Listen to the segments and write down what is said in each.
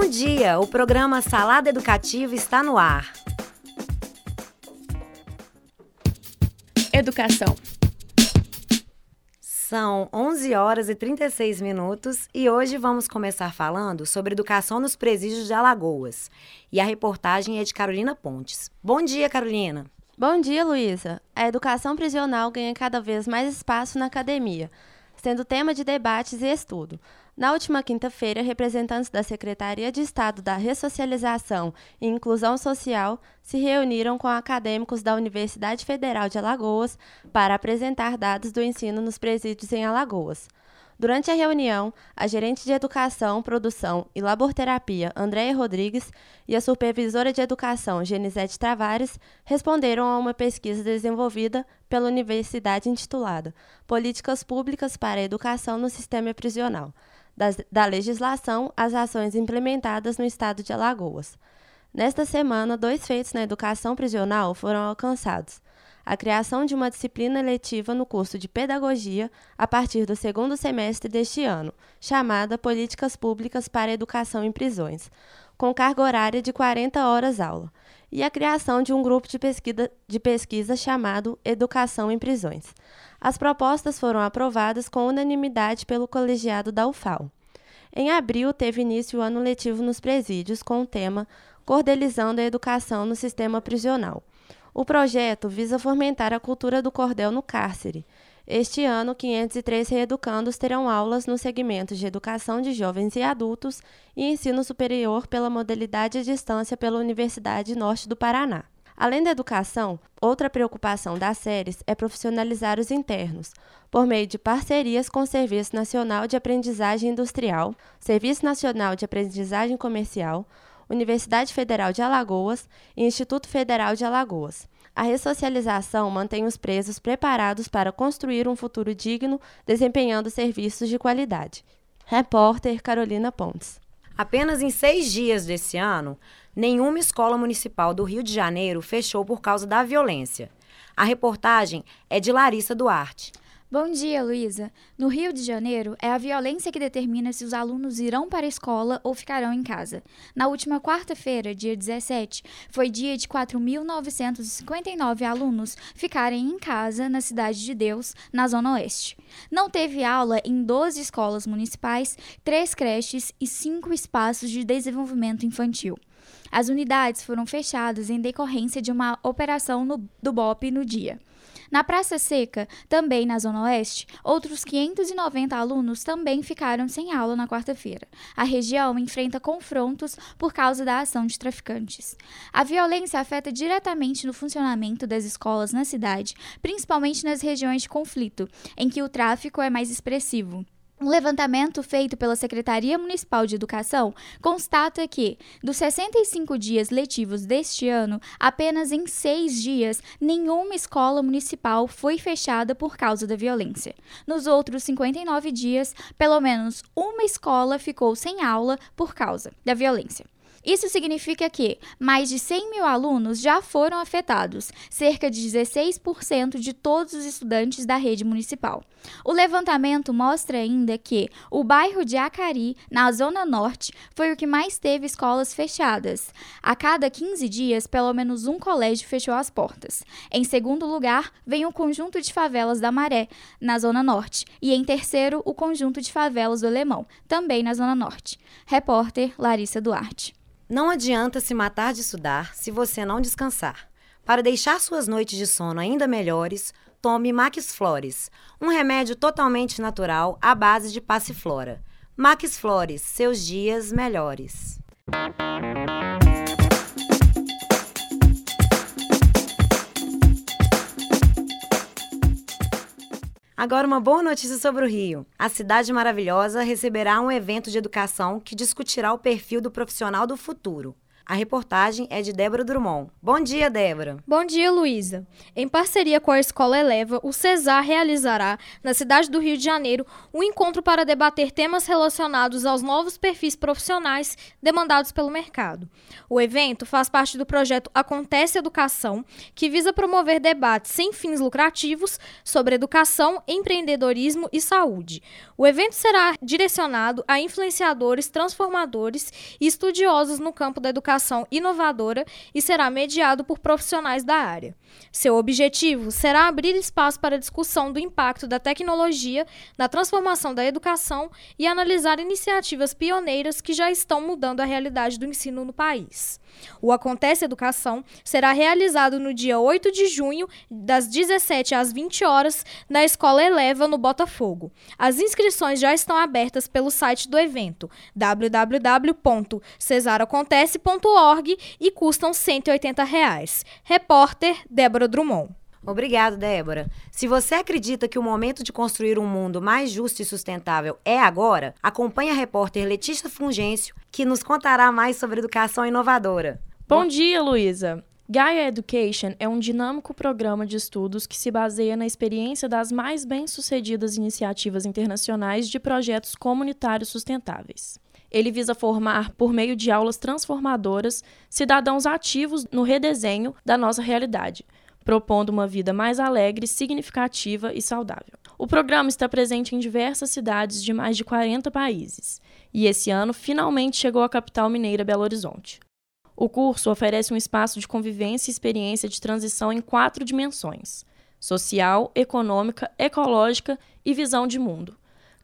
Bom dia! O programa Salada Educativa está no ar. Educação. São 11 horas e 36 minutos e hoje vamos começar falando sobre educação nos presídios de Alagoas. E a reportagem é de Carolina Pontes. Bom dia, Carolina! Bom dia, Luísa. A educação prisional ganha cada vez mais espaço na academia, sendo tema de debates e estudo. Na última quinta-feira, representantes da Secretaria de Estado da Ressocialização e Inclusão Social se reuniram com acadêmicos da Universidade Federal de Alagoas para apresentar dados do ensino nos presídios em Alagoas. Durante a reunião, a gerente de Educação, Produção e Laborterapia, Andréia Rodrigues, e a supervisora de Educação, Genisete Travares, responderam a uma pesquisa desenvolvida pela universidade intitulada Políticas Públicas para a Educação no Sistema Prisional das, da legislação às ações implementadas no estado de Alagoas. Nesta semana, dois feitos na educação prisional foram alcançados. A criação de uma disciplina letiva no curso de Pedagogia a partir do segundo semestre deste ano, chamada Políticas Públicas para a Educação em Prisões, com carga horária de 40 horas aula, e a criação de um grupo de pesquisa, de pesquisa chamado Educação em Prisões. As propostas foram aprovadas com unanimidade pelo colegiado da UFAL. Em abril, teve início o ano letivo nos presídios com o tema Cordelizando a Educação no Sistema Prisional. O projeto visa fomentar a cultura do cordel no cárcere. Este ano, 503 reeducandos terão aulas nos segmentos de educação de jovens e adultos e ensino superior pela modalidade à distância pela Universidade Norte do Paraná. Além da educação, outra preocupação das séries é profissionalizar os internos, por meio de parcerias com o Serviço Nacional de Aprendizagem Industrial, Serviço Nacional de Aprendizagem Comercial, Universidade Federal de Alagoas e Instituto Federal de Alagoas. A ressocialização mantém os presos preparados para construir um futuro digno, desempenhando serviços de qualidade. Repórter Carolina Pontes. Apenas em seis dias desse ano, nenhuma escola municipal do Rio de Janeiro fechou por causa da violência. A reportagem é de Larissa Duarte. Bom dia, Luísa. No Rio de Janeiro, é a violência que determina se os alunos irão para a escola ou ficarão em casa. Na última quarta-feira, dia 17, foi dia de 4.959 alunos ficarem em casa na Cidade de Deus, na Zona Oeste. Não teve aula em 12 escolas municipais, três creches e cinco espaços de desenvolvimento infantil. As unidades foram fechadas em decorrência de uma operação no, do BOP no dia. Na Praça Seca, também na Zona Oeste, outros 590 alunos também ficaram sem aula na quarta-feira. A região enfrenta confrontos por causa da ação de traficantes. A violência afeta diretamente no funcionamento das escolas na cidade, principalmente nas regiões de conflito, em que o tráfico é mais expressivo. Um levantamento feito pela Secretaria Municipal de Educação constata que, dos 65 dias letivos deste ano, apenas em seis dias nenhuma escola municipal foi fechada por causa da violência. Nos outros 59 dias, pelo menos uma escola ficou sem aula por causa da violência. Isso significa que mais de 100 mil alunos já foram afetados, cerca de 16% de todos os estudantes da rede municipal. O levantamento mostra ainda que o bairro de Acari, na Zona Norte, foi o que mais teve escolas fechadas. A cada 15 dias, pelo menos um colégio fechou as portas. Em segundo lugar, vem o conjunto de favelas da Maré, na Zona Norte. E em terceiro, o conjunto de favelas do Alemão, também na Zona Norte. Repórter Larissa Duarte. Não adianta se matar de estudar se você não descansar. Para deixar suas noites de sono ainda melhores, tome Max Flores, um remédio totalmente natural à base de passiflora. Max Flores, seus dias melhores. Agora, uma boa notícia sobre o Rio. A cidade maravilhosa receberá um evento de educação que discutirá o perfil do profissional do futuro. A reportagem é de Débora Drummond. Bom dia, Débora. Bom dia, Luísa. Em parceria com a Escola Eleva, o CESAR realizará, na cidade do Rio de Janeiro, um encontro para debater temas relacionados aos novos perfis profissionais demandados pelo mercado. O evento faz parte do projeto Acontece Educação, que visa promover debates sem fins lucrativos sobre educação, empreendedorismo e saúde. O evento será direcionado a influenciadores, transformadores e estudiosos no campo da educação inovação inovadora e será mediado por profissionais da área. Seu objetivo será abrir espaço para discussão do impacto da tecnologia na transformação da educação e analisar iniciativas pioneiras que já estão mudando a realidade do ensino no país. O Acontece Educação será realizado no dia 8 de junho, das 17 às 20 horas, na Escola Eleva, no Botafogo. As inscrições já estão abertas pelo site do evento, www.cesaracontece.org e custam 180 reais. Repórter Débora Drummond. Obrigado, Débora. Se você acredita que o momento de construir um mundo mais justo e sustentável é agora, acompanhe a repórter Letícia Fungêncio, que nos contará mais sobre educação inovadora. Bom, Bom dia, Luísa. Gaia Education é um dinâmico programa de estudos que se baseia na experiência das mais bem-sucedidas iniciativas internacionais de projetos comunitários sustentáveis. Ele visa formar, por meio de aulas transformadoras, cidadãos ativos no redesenho da nossa realidade, propondo uma vida mais alegre, significativa e saudável. O programa está presente em diversas cidades de mais de 40 países e esse ano finalmente chegou à capital mineira Belo Horizonte. O curso oferece um espaço de convivência e experiência de transição em quatro dimensões: social, econômica, ecológica e visão de mundo.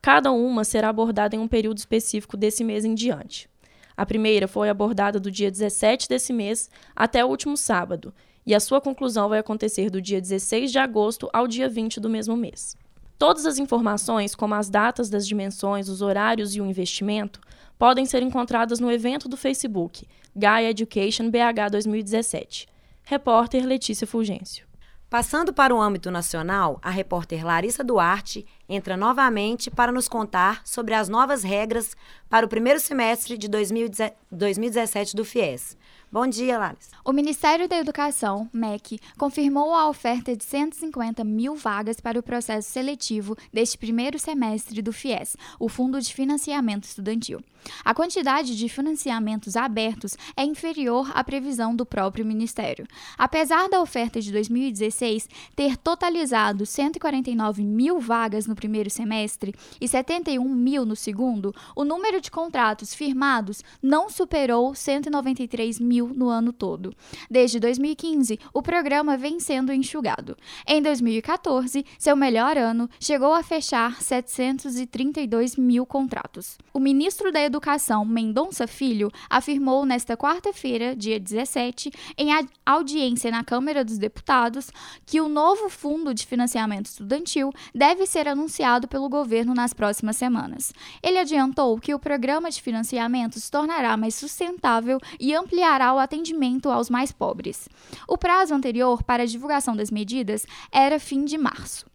Cada uma será abordada em um período específico desse mês em diante. A primeira foi abordada do dia 17 desse mês até o último sábado e a sua conclusão vai acontecer do dia 16 de agosto ao dia 20 do mesmo mês. Todas as informações, como as datas das dimensões, os horários e o investimento, podem ser encontradas no evento do Facebook Gaia Education BH 2017. Repórter Letícia Fulgêncio. Passando para o âmbito nacional, a repórter Larissa Duarte entra novamente para nos contar sobre as novas regras para o primeiro semestre de 2017 do FIES. Bom dia, Larissa. O Ministério da Educação, MEC, confirmou a oferta de 150 mil vagas para o processo seletivo deste primeiro semestre do FIES, o Fundo de Financiamento Estudantil. A quantidade de financiamentos abertos é inferior à previsão do próprio Ministério. Apesar da oferta de 2016 ter totalizado 149 mil vagas no primeiro semestre e 71 mil no segundo, o número de contratos firmados não superou 193 mil no ano todo. Desde 2015, o programa vem sendo enxugado. Em 2014, seu melhor ano, chegou a fechar 732 mil contratos. O ministro da Educação, Mendonça Filho, afirmou nesta quarta-feira, dia 17, em audiência na Câmara dos Deputados, que o novo fundo de financiamento estudantil deve ser anunciado pelo governo nas próximas semanas. Ele adiantou que o programa de financiamento se tornará mais sustentável e ampliará o atendimento aos mais pobres. O prazo anterior para a divulgação das medidas era fim de março.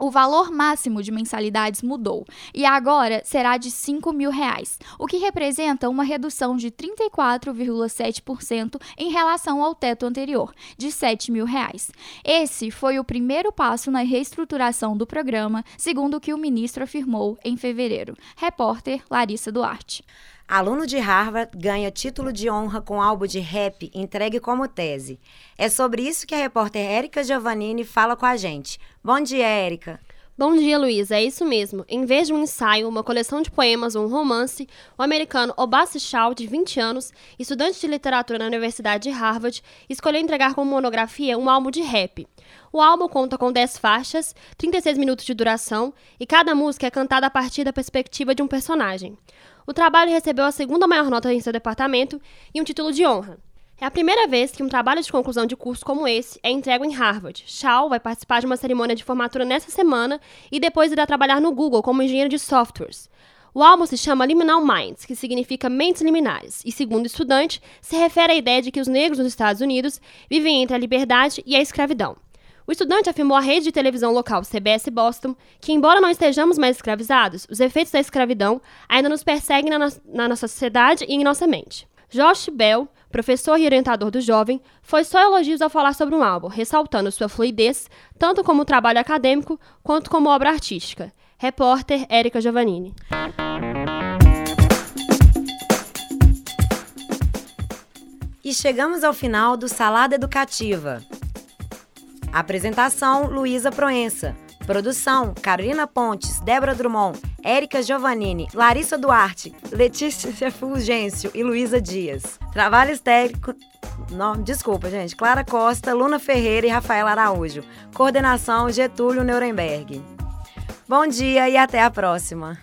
O valor máximo de mensalidades mudou e agora será de 5 mil reais, o que representa uma redução de 34,7% em relação ao teto anterior, de 7 mil reais. Esse foi o primeiro passo na reestruturação do programa, segundo o que o ministro afirmou em fevereiro. Repórter Larissa Duarte. Aluno de Harvard ganha título de honra com álbum de rap entregue como tese. É sobre isso que a repórter Érica Giovannini fala com a gente. Bom dia, Érica. Bom dia, Luísa. É isso mesmo. Em vez de um ensaio, uma coleção de poemas ou um romance, o americano Obasi Shaw, de 20 anos, estudante de literatura na Universidade de Harvard, escolheu entregar como monografia um álbum de rap. O álbum conta com 10 faixas, 36 minutos de duração, e cada música é cantada a partir da perspectiva de um personagem. O trabalho recebeu a segunda maior nota em seu departamento e um título de honra. É a primeira vez que um trabalho de conclusão de curso como esse é entregue em Harvard. Shaw vai participar de uma cerimônia de formatura nessa semana e depois irá trabalhar no Google como engenheiro de softwares. O álbum se chama Liminal Minds, que significa mentes liminares, e, segundo o estudante, se refere à ideia de que os negros nos Estados Unidos vivem entre a liberdade e a escravidão. O estudante afirmou à rede de televisão local CBS Boston que, embora não estejamos mais escravizados, os efeitos da escravidão ainda nos perseguem na, no na nossa sociedade e em nossa mente. Josh Bell, professor e orientador do jovem, foi só elogios ao falar sobre um álbum, ressaltando sua fluidez, tanto como trabalho acadêmico quanto como obra artística. Repórter Érica Giovannini. E chegamos ao final do Salada Educativa. Apresentação: Luísa Proença. Produção: Carolina Pontes, Débora Drummond, Érica Giovannini, Larissa Duarte, Letícia Fulgêncio e Luísa Dias. Trabalhos técnicos. Não, desculpa, gente. Clara Costa, Luna Ferreira e Rafael Araújo. Coordenação: Getúlio Nuremberg. Bom dia e até a próxima.